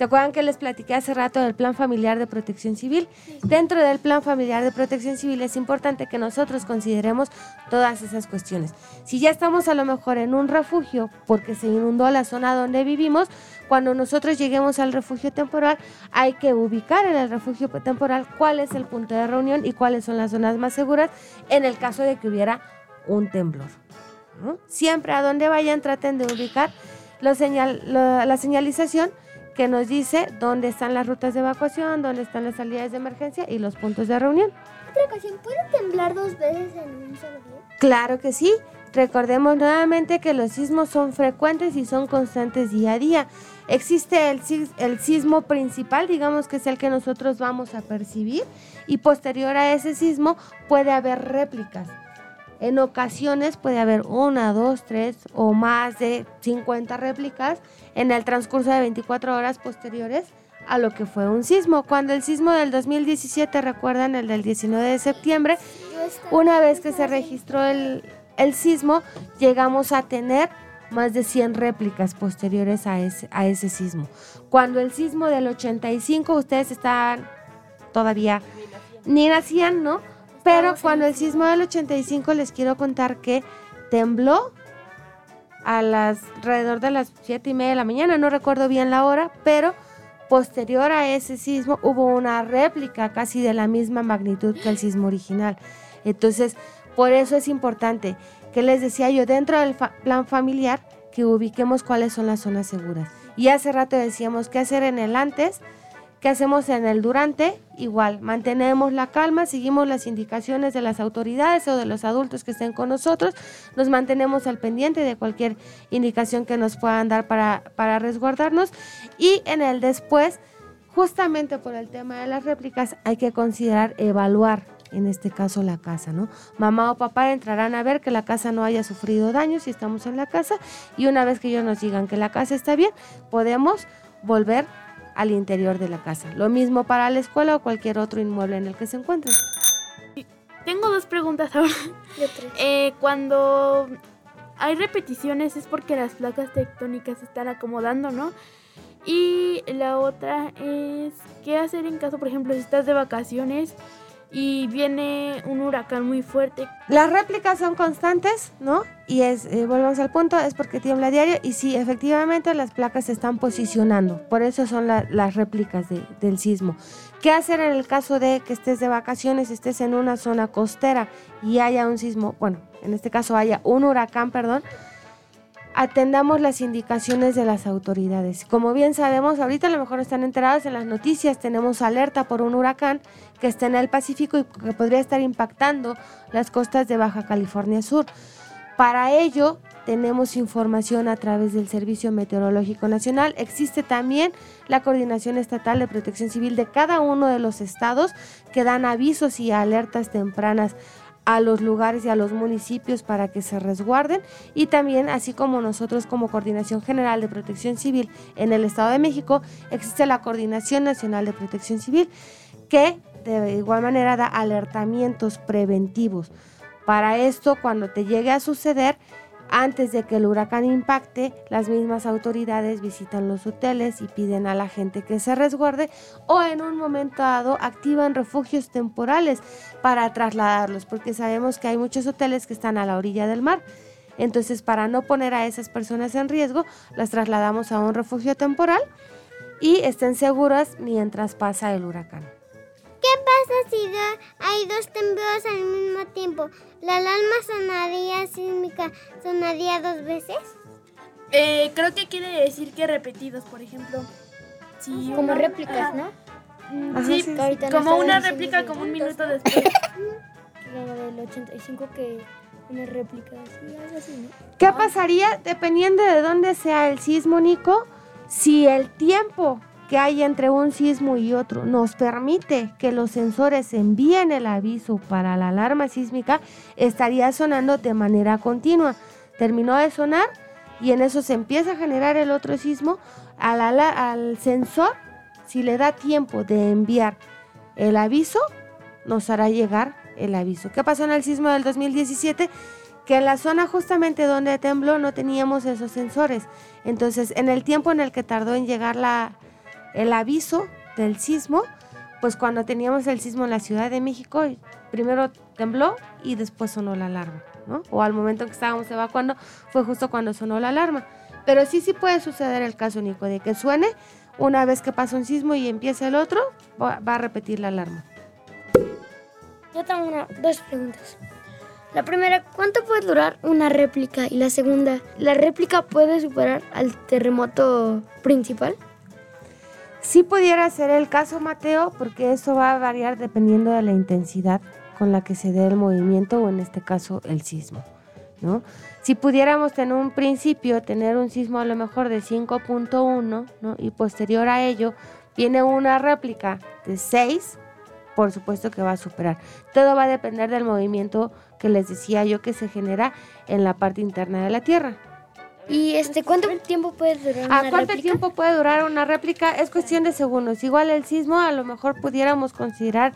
¿Se acuerdan que les platiqué hace rato del Plan Familiar de Protección Civil? Dentro del Plan Familiar de Protección Civil es importante que nosotros consideremos todas esas cuestiones. Si ya estamos a lo mejor en un refugio porque se inundó la zona donde vivimos, cuando nosotros lleguemos al refugio temporal hay que ubicar en el refugio temporal cuál es el punto de reunión y cuáles son las zonas más seguras en el caso de que hubiera un temblor. ¿No? Siempre a donde vayan traten de ubicar lo señal- lo- la señalización que nos dice dónde están las rutas de evacuación, dónde están las salidas de emergencia y los puntos de reunión. Otra ocasión, ¿puede temblar dos veces en un solo día? Claro que sí. Recordemos nuevamente que los sismos son frecuentes y son constantes día a día. Existe el sismo principal, digamos que es el que nosotros vamos a percibir, y posterior a ese sismo puede haber réplicas. En ocasiones puede haber una, dos, tres o más de 50 réplicas en el transcurso de 24 horas posteriores a lo que fue un sismo. Cuando el sismo del 2017, recuerdan el del 19 de septiembre, una vez que se registró el, el sismo, llegamos a tener más de 100 réplicas posteriores a ese, a ese sismo. Cuando el sismo del 85, ustedes estaban todavía ni nacían, ¿no? Pero cuando el sismo del 85 les quiero contar que tembló a las alrededor de las 7 y media de la mañana, no recuerdo bien la hora, pero posterior a ese sismo hubo una réplica casi de la misma magnitud que el sismo original. Entonces, por eso es importante que les decía yo dentro del fa- plan familiar que ubiquemos cuáles son las zonas seguras. Y hace rato decíamos qué hacer en el antes, qué hacemos en el durante, igual, mantenemos la calma, seguimos las indicaciones de las autoridades o de los adultos que estén con nosotros, nos mantenemos al pendiente de cualquier indicación que nos puedan dar para, para resguardarnos y en el después, justamente por el tema de las réplicas, hay que considerar evaluar en este caso la casa, ¿no? Mamá o papá entrarán a ver que la casa no haya sufrido daños si estamos en la casa y una vez que ellos nos digan que la casa está bien, podemos volver al interior de la casa. Lo mismo para la escuela o cualquier otro inmueble en el que se encuentren. Tengo dos preguntas ahora. Eh, cuando hay repeticiones es porque las placas tectónicas se están acomodando, ¿no? Y la otra es qué hacer en caso, por ejemplo, si estás de vacaciones y viene un huracán muy fuerte. Las réplicas son constantes, ¿no? Y es, eh, al punto, es porque tiembla diario y sí, efectivamente las placas se están posicionando, por eso son las réplicas del sismo. ¿Qué hacer en el caso de que estés de vacaciones, estés en una zona costera y haya un sismo, bueno, en este caso haya un huracán, perdón? Atendamos las indicaciones de las autoridades. Como bien sabemos, ahorita a lo mejor están enterados en las noticias, tenemos alerta por un huracán que está en el Pacífico y que podría estar impactando las costas de Baja California Sur. Para ello, tenemos información a través del Servicio Meteorológico Nacional. Existe también la Coordinación Estatal de Protección Civil de cada uno de los estados que dan avisos y alertas tempranas a los lugares y a los municipios para que se resguarden y también así como nosotros como Coordinación General de Protección Civil en el Estado de México existe la Coordinación Nacional de Protección Civil que de igual manera da alertamientos preventivos. Para esto cuando te llegue a suceder antes de que el huracán impacte, las mismas autoridades visitan los hoteles y piden a la gente que se resguarde o en un momento dado activan refugios temporales para trasladarlos, porque sabemos que hay muchos hoteles que están a la orilla del mar. Entonces, para no poner a esas personas en riesgo, las trasladamos a un refugio temporal y estén seguras mientras pasa el huracán. ¿Qué pasa si hay dos temblores al mismo tiempo? ¿La alarma sonaría sísmica sonaría dos veces? Eh, creo que quiere decir que repetidos, por ejemplo. como réplicas, ¿no? Mm, sí, como una réplica como un minuto después. (laughs) Como del 85 que una réplica, algo así, ¿no? ¿Qué pasaría dependiendo de dónde sea el sismo, Nico? Si el tiempo que hay entre un sismo y otro nos permite que los sensores envíen el aviso para la alarma sísmica, estaría sonando de manera continua. Terminó de sonar y en eso se empieza a generar el otro sismo. Al, al sensor, si le da tiempo de enviar el aviso, nos hará llegar el aviso. ¿Qué pasó en el sismo del 2017? que en la zona justamente donde tembló no teníamos esos sensores. Entonces, en el tiempo en el que tardó en llegar la, el aviso del sismo, pues cuando teníamos el sismo en la Ciudad de México, primero tembló y después sonó la alarma, ¿no? O al momento que estábamos evacuando fue justo cuando sonó la alarma. Pero sí, sí puede suceder el caso, Nico, de que suene una vez que pasa un sismo y empieza el otro, va, a repetir la alarma. Yo tengo dos preguntas. La primera, ¿cuánto puede durar una réplica? Y la segunda, ¿la réplica puede superar al terremoto principal? Sí pudiera ser el caso, Mateo, porque eso va a variar dependiendo de la intensidad con la que se dé el movimiento o en este caso el sismo. ¿no? Si pudiéramos en un principio tener un sismo a lo mejor de 5.1 ¿no? y posterior a ello viene una réplica de 6, por supuesto que va a superar. Todo va a depender del movimiento que les decía yo que se genera en la parte interna de la Tierra. ¿Y este cuánto tiempo puede durar una ¿A cuánto tiempo puede durar una réplica? Es cuestión de segundos. Igual el sismo a lo mejor pudiéramos considerar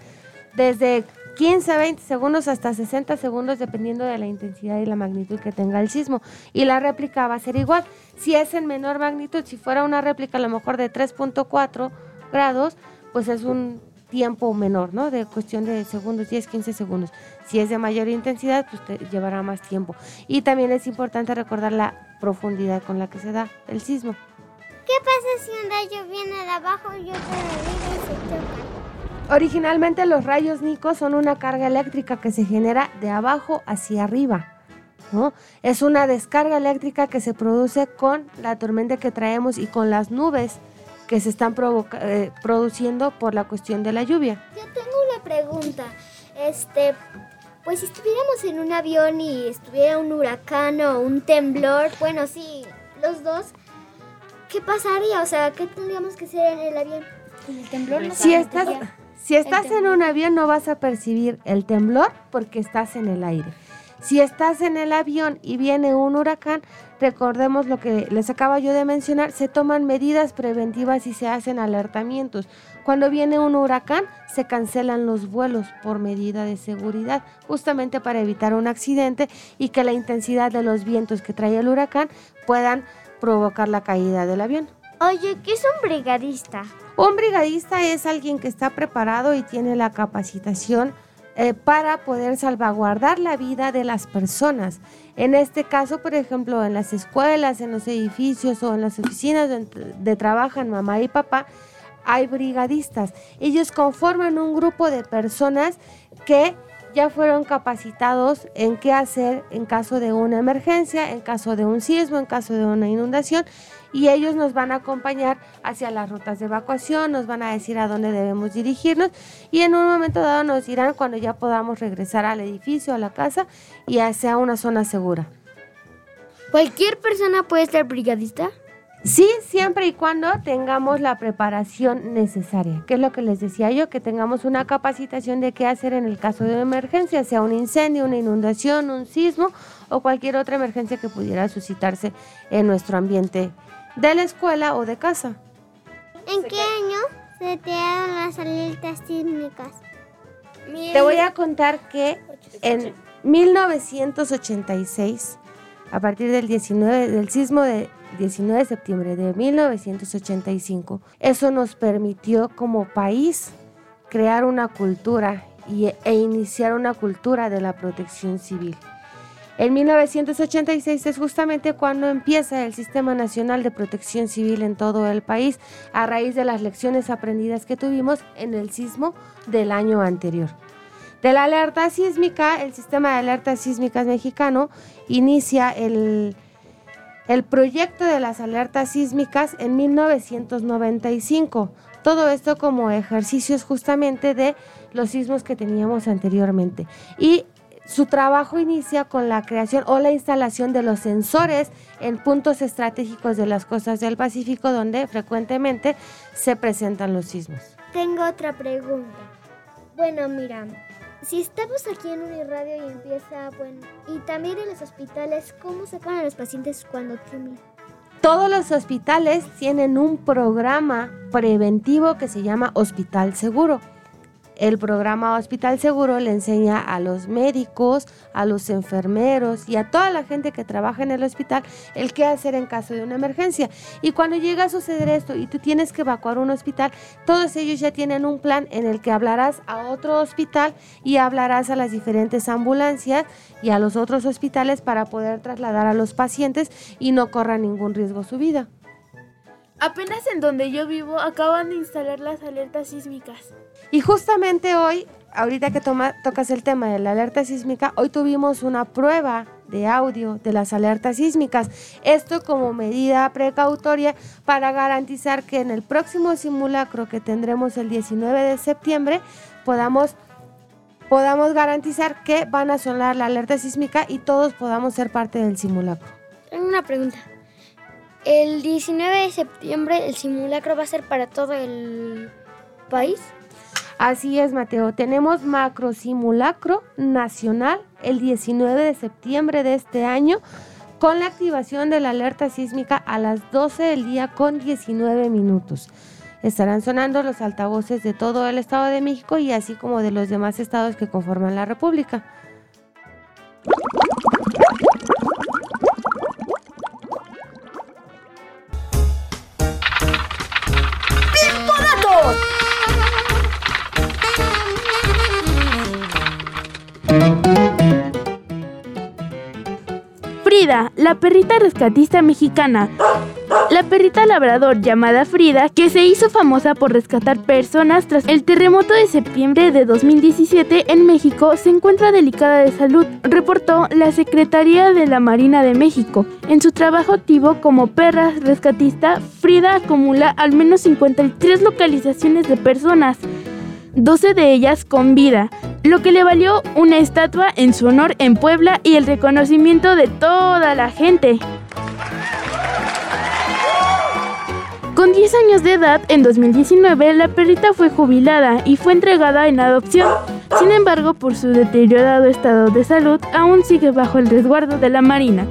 desde 15 20 segundos hasta 60 segundos dependiendo de la intensidad y la magnitud que tenga el sismo. Y la réplica va a ser igual. Si es en menor magnitud, si fuera una réplica a lo mejor de 3.4 grados, pues es un tiempo menor, ¿no? De cuestión de segundos, 10, 15 segundos. Si es de mayor intensidad, pues te llevará más tiempo. Y también es importante recordar la profundidad con la que se da el sismo. ¿Qué pasa si un rayo viene de abajo y otro de arriba y se chocan? Originalmente los rayos Nico son una carga eléctrica que se genera de abajo hacia arriba. ¿no? Es una descarga eléctrica que se produce con la tormenta que traemos y con las nubes que se están provoca- eh, produciendo por la cuestión de la lluvia. Yo tengo una pregunta. Este, pues si estuviéramos en un avión y estuviera un huracán o un temblor, bueno, sí, los dos, ¿qué pasaría? O sea, ¿qué tendríamos que hacer en el avión? Con el temblor no Si estás, si estás en un avión no vas a percibir el temblor porque estás en el aire. Si estás en el avión y viene un huracán, recordemos lo que les acabo yo de mencionar, se toman medidas preventivas y se hacen alertamientos. Cuando viene un huracán, se cancelan los vuelos por medida de seguridad, justamente para evitar un accidente y que la intensidad de los vientos que trae el huracán puedan provocar la caída del avión. Oye, ¿qué es un brigadista? Un brigadista es alguien que está preparado y tiene la capacitación eh, para poder salvaguardar la vida de las personas. En este caso, por ejemplo, en las escuelas, en los edificios o en las oficinas donde de trabajan mamá y papá, hay brigadistas. Ellos conforman un grupo de personas que ya fueron capacitados en qué hacer en caso de una emergencia, en caso de un sismo, en caso de una inundación y ellos nos van a acompañar hacia las rutas de evacuación, nos van a decir a dónde debemos dirigirnos y en un momento dado nos dirán cuando ya podamos regresar al edificio, a la casa y hacia una zona segura. ¿Cualquier persona puede ser brigadista? Sí, siempre y cuando tengamos la preparación necesaria, que es lo que les decía yo, que tengamos una capacitación de qué hacer en el caso de una emergencia, sea un incendio, una inundación, un sismo o cualquier otra emergencia que pudiera suscitarse en nuestro ambiente de la escuela o de casa. ¿En qué año se crearon las alertas sísmicas? Te voy a contar que en 1986, a partir del 19 del sismo de 19 de septiembre de 1985, eso nos permitió como país crear una cultura y, e iniciar una cultura de la protección civil. En 1986 es justamente cuando empieza el Sistema Nacional de Protección Civil en todo el país a raíz de las lecciones aprendidas que tuvimos en el sismo del año anterior. De la alerta sísmica, el Sistema de Alertas Sísmicas Mexicano inicia el, el proyecto de las alertas sísmicas en 1995. Todo esto como ejercicios justamente de los sismos que teníamos anteriormente. Y su trabajo inicia con la creación o la instalación de los sensores en puntos estratégicos de las costas del Pacífico donde frecuentemente se presentan los sismos. Tengo otra pregunta. Bueno, mira, si estamos aquí en Uniradio y empieza, bueno, y también en los hospitales, ¿cómo se ponen los pacientes cuando tiemblan? Todos los hospitales tienen un programa preventivo que se llama Hospital Seguro. El programa Hospital Seguro le enseña a los médicos, a los enfermeros y a toda la gente que trabaja en el hospital el qué hacer en caso de una emergencia. Y cuando llega a suceder esto y tú tienes que evacuar un hospital, todos ellos ya tienen un plan en el que hablarás a otro hospital y hablarás a las diferentes ambulancias y a los otros hospitales para poder trasladar a los pacientes y no corra ningún riesgo su vida. Apenas en donde yo vivo acaban de instalar las alertas sísmicas. Y justamente hoy, ahorita que toma- tocas el tema de la alerta sísmica, hoy tuvimos una prueba de audio de las alertas sísmicas. Esto como medida precautoria para garantizar que en el próximo simulacro que tendremos el 19 de septiembre podamos podamos garantizar que van a sonar la alerta sísmica y todos podamos ser parte del simulacro. Tengo una pregunta. El 19 de septiembre el simulacro va a ser para todo el país. Así es, Mateo. Tenemos macro simulacro nacional el 19 de septiembre de este año con la activación de la alerta sísmica a las 12 del día con 19 minutos. Estarán sonando los altavoces de todo el Estado de México y así como de los demás estados que conforman la República. Frida, la perrita rescatista mexicana. La perrita labrador llamada Frida, que se hizo famosa por rescatar personas tras el terremoto de septiembre de 2017 en México, se encuentra delicada de salud, reportó la Secretaría de la Marina de México. En su trabajo activo como perra rescatista, Frida acumula al menos 53 localizaciones de personas. 12 de ellas con vida, lo que le valió una estatua en su honor en Puebla y el reconocimiento de toda la gente. Con 10 años de edad, en 2019, la perrita fue jubilada y fue entregada en adopción. Sin embargo, por su deteriorado estado de salud, aún sigue bajo el resguardo de la Marina.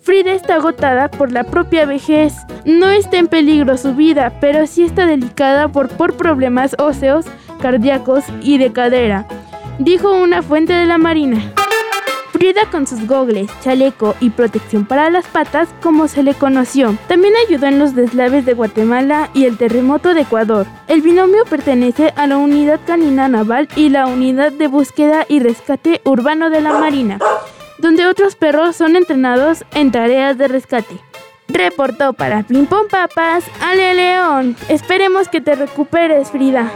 Frida está agotada por la propia vejez. No está en peligro su vida, pero sí está delicada por, por problemas óseos, cardíacos y de cadera, dijo una fuente de la Marina. Frida con sus gogles, chaleco y protección para las patas, como se le conoció. También ayudó en los deslaves de Guatemala y el terremoto de Ecuador. El binomio pertenece a la Unidad Canina Naval y la Unidad de Búsqueda y Rescate Urbano de la Marina, donde otros perros son entrenados en tareas de rescate. Reportó para Ping Pong Papas, Ale León. Esperemos que te recuperes, Frida.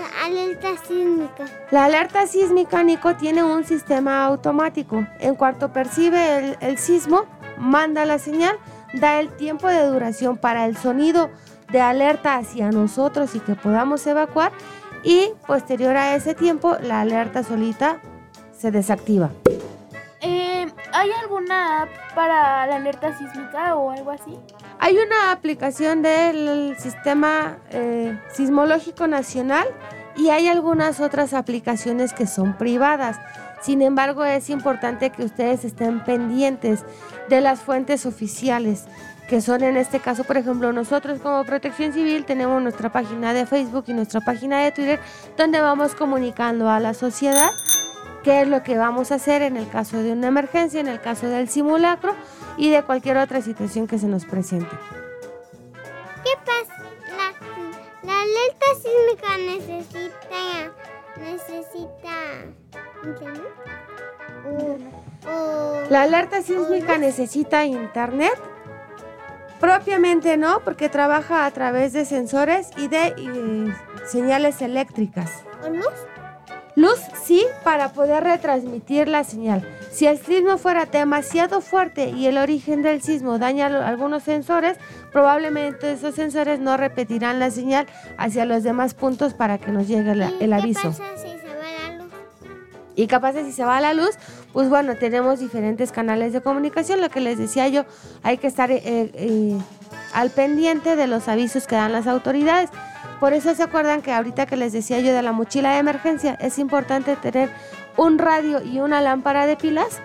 La alerta sísmica? La alerta sísmica, Nico, tiene un sistema automático. En cuanto percibe el, el sismo, manda la señal, da el tiempo de duración para el sonido de alerta hacia nosotros y que podamos evacuar y posterior a ese tiempo la alerta solita se desactiva. Eh, ¿Hay alguna app para la alerta sísmica o algo así? Hay una aplicación del sistema eh, sismológico nacional y hay algunas otras aplicaciones que son privadas. Sin embargo, es importante que ustedes estén pendientes de las fuentes oficiales, que son en este caso, por ejemplo, nosotros como Protección Civil tenemos nuestra página de Facebook y nuestra página de Twitter, donde vamos comunicando a la sociedad qué es lo que vamos a hacer en el caso de una emergencia, en el caso del simulacro y de cualquier otra situación que se nos presente. ¿Qué pasa? La, la alerta sísmica necesita. necesita. ¿Internet? O- o- La alerta sísmica necesita internet. Propiamente no, porque trabaja a través de sensores y de señales eléctricas. ¿O luz? Luz sí, para poder retransmitir la señal. Si el sismo fuera demasiado fuerte y el origen del sismo daña algunos sensores, probablemente esos sensores no repetirán la señal hacia los demás puntos para que nos llegue la- ¿Y el qué aviso. pasa si se va la luz? Y capaz si se va la luz, pues bueno, tenemos diferentes canales de comunicación. Lo que les decía yo, hay que estar eh, eh, al pendiente de los avisos que dan las autoridades. Por eso se acuerdan que ahorita que les decía yo de la mochila de emergencia, es importante tener un radio y una lámpara de pilas,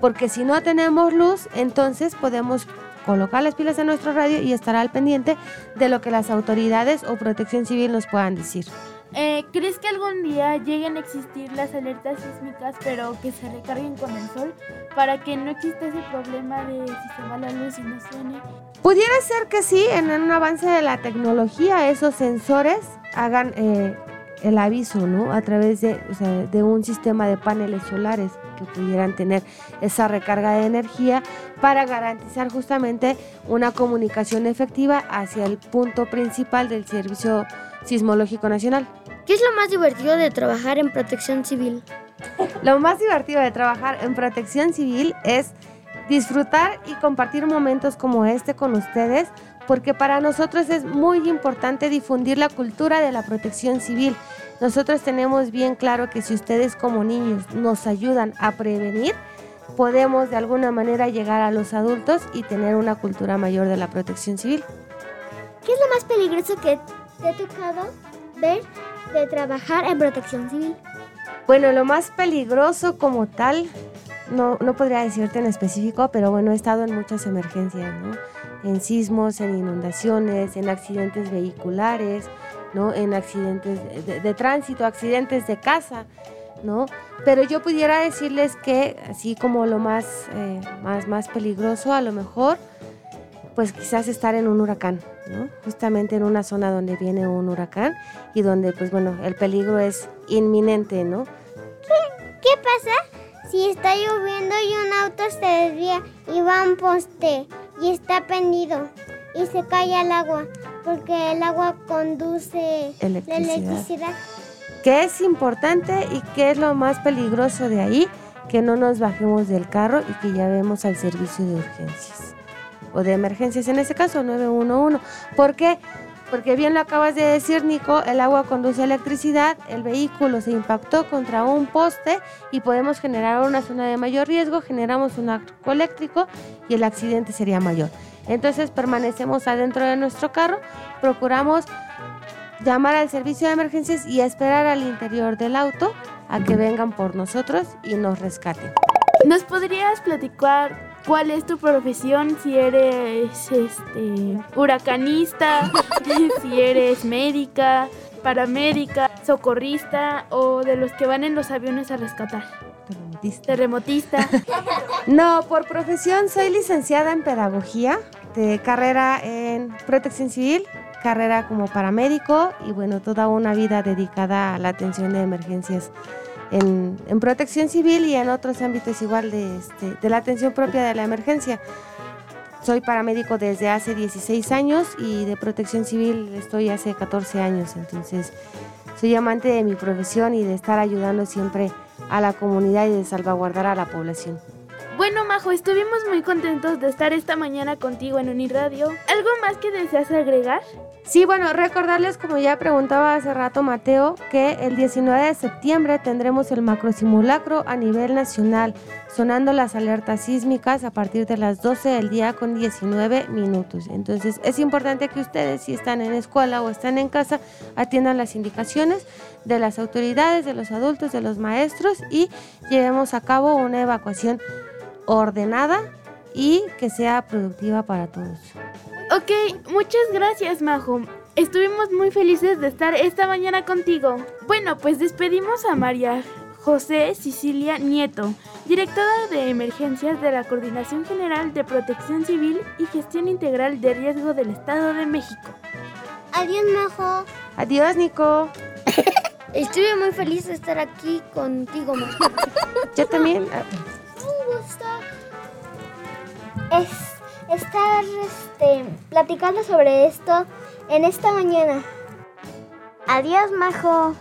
porque si no tenemos luz, entonces podemos colocar las pilas en nuestro radio y estar al pendiente de lo que las autoridades o protección civil nos puedan decir. Eh, ¿Crees que algún día lleguen a existir las alertas sísmicas, pero que se recarguen con el sol para que no exista ese problema de si se va la luz y no suene? Pudiera ser que sí, en un avance de la tecnología, esos sensores hagan eh, el aviso, ¿no? A través de, o sea, de un sistema de paneles solares que pudieran tener esa recarga de energía para garantizar justamente una comunicación efectiva hacia el punto principal del Servicio Sismológico Nacional. ¿Qué es lo más divertido de trabajar en protección civil? Lo más divertido de trabajar en protección civil es disfrutar y compartir momentos como este con ustedes, porque para nosotros es muy importante difundir la cultura de la protección civil. Nosotros tenemos bien claro que si ustedes como niños nos ayudan a prevenir, podemos de alguna manera llegar a los adultos y tener una cultura mayor de la protección civil. ¿Qué es lo más peligroso que te ha tocado ver de trabajar en protección civil? Bueno, lo más peligroso como tal, no, no podría decirte en específico, pero bueno, he estado en muchas emergencias, ¿no? En sismos, en inundaciones, en accidentes vehiculares, ¿no? En accidentes de, tránsito, accidentes de casa, ¿no? Pero yo pudiera decirles que, así como lo más, eh, más, más peligroso, a lo mejor, pues quizás estar en un huracán, ¿no? Justamente en una zona donde viene un huracán y donde, pues bueno, el peligro es inminente, ¿no? ¿Qué, qué pasa si está lloviendo y un auto se desvía y va a un poste y está pendido y se cae al agua? Porque el agua conduce Electricidad. la electricidad. ¿Qué es importante y qué es lo más peligroso de ahí? Que no nos bajemos del carro y que llamemos al servicio de urgencias o de emergencias, en este caso 911. ¿Por qué? Porque bien lo acabas de decir, Nico, el agua conduce electricidad, el vehículo se impactó contra un poste y podemos generar una zona de mayor riesgo, generamos un arco eléctrico y el accidente sería mayor. Entonces permanecemos adentro de nuestro carro, procuramos llamar al servicio de emergencias y esperar al interior del auto a que vengan por nosotros y nos rescaten. ¿Nos podrías platicar cuál es tu profesión? Si eres este huracanista, (laughs) si eres médica, paramédica, socorrista o de los que van en los aviones a rescatar. Terremotista. (laughs) No, por profesión soy licenciada en pedagogía, de carrera en protección civil, carrera como paramédico y bueno, toda una vida dedicada a la atención de emergencias en, en protección civil y en otros ámbitos igual de, este, de la atención propia de la emergencia. Soy paramédico desde hace 16 años y de protección civil estoy hace 14 años, entonces soy amante de mi profesión y de estar ayudando siempre a la comunidad y de salvaguardar a la población. Bueno, Majo, estuvimos muy contentos de estar esta mañana contigo en Uniradio. ¿Algo más que deseas agregar? Sí, bueno, recordarles, como ya preguntaba hace rato Mateo, que el 19 de septiembre tendremos el macrosimulacro a nivel nacional, sonando las alertas sísmicas a partir de las 12 del día con 19 minutos. Entonces, es importante que ustedes, si están en escuela o están en casa, atiendan las indicaciones de las autoridades, de los adultos, de los maestros y llevemos a cabo una evacuación ordenada y que sea productiva para todos. Ok, muchas gracias, Majo. Estuvimos muy felices de estar esta mañana contigo. Bueno, pues despedimos a María José Sicilia Nieto, directora de emergencias de la Coordinación General de Protección Civil y Gestión Integral de Riesgo del Estado de México. Adiós, Majo. Adiós, Nico. (laughs) Estuve muy feliz de estar aquí contigo, Majo. (laughs) Yo también. (laughs) Un gusto es estar este, platicando sobre esto en esta mañana. Adiós, Majo.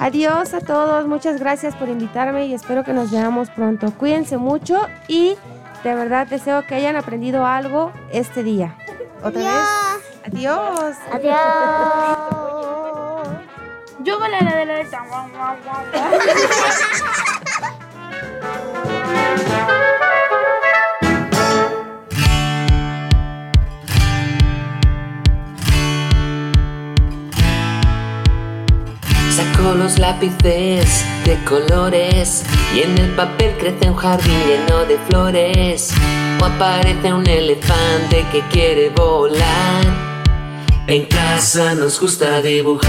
Adiós a todos, muchas gracias por invitarme y espero que nos veamos pronto. Cuídense mucho y de verdad deseo que hayan aprendido algo este día. Otra vez. Adiós. Adiós. Yo voy a la de la derecha. (laughs) Saco los lápices de colores y en el papel crece un jardín lleno de flores. O aparece un elefante que quiere volar. En casa nos gusta dibujar.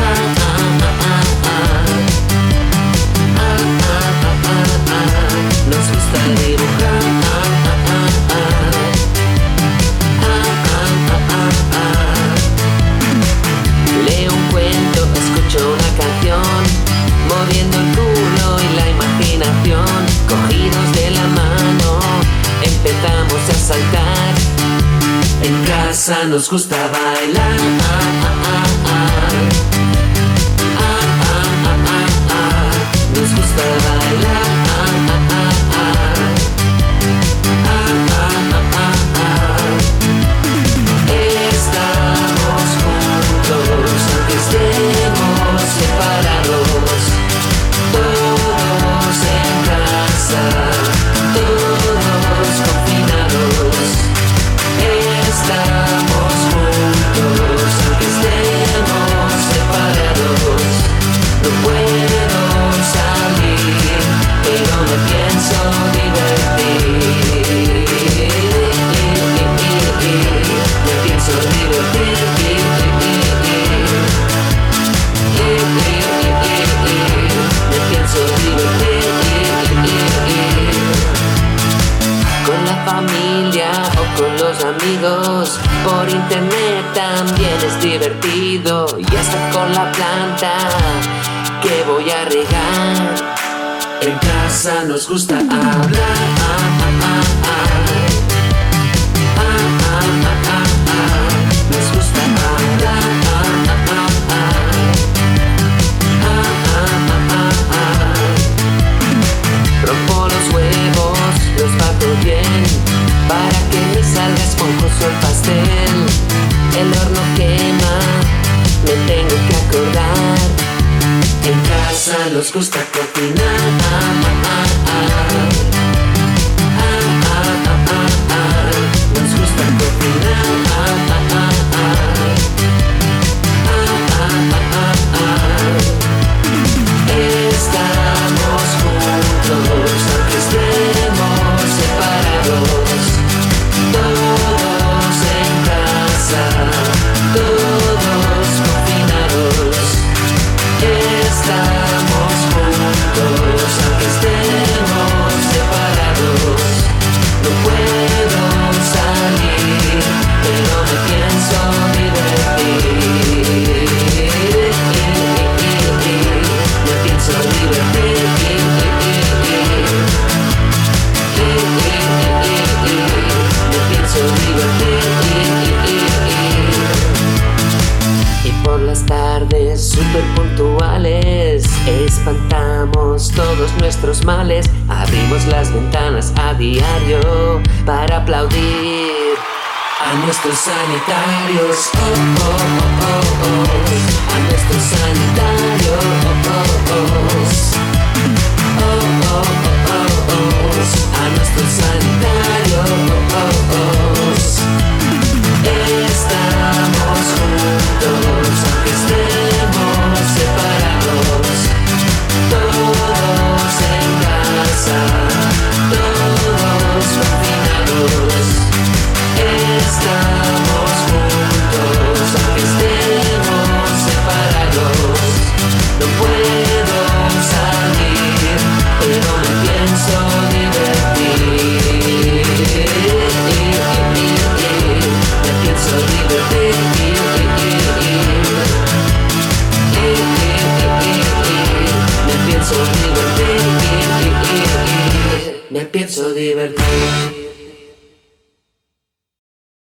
En casa nos gusta bailar. Nos gusta bailar. Oh, oh,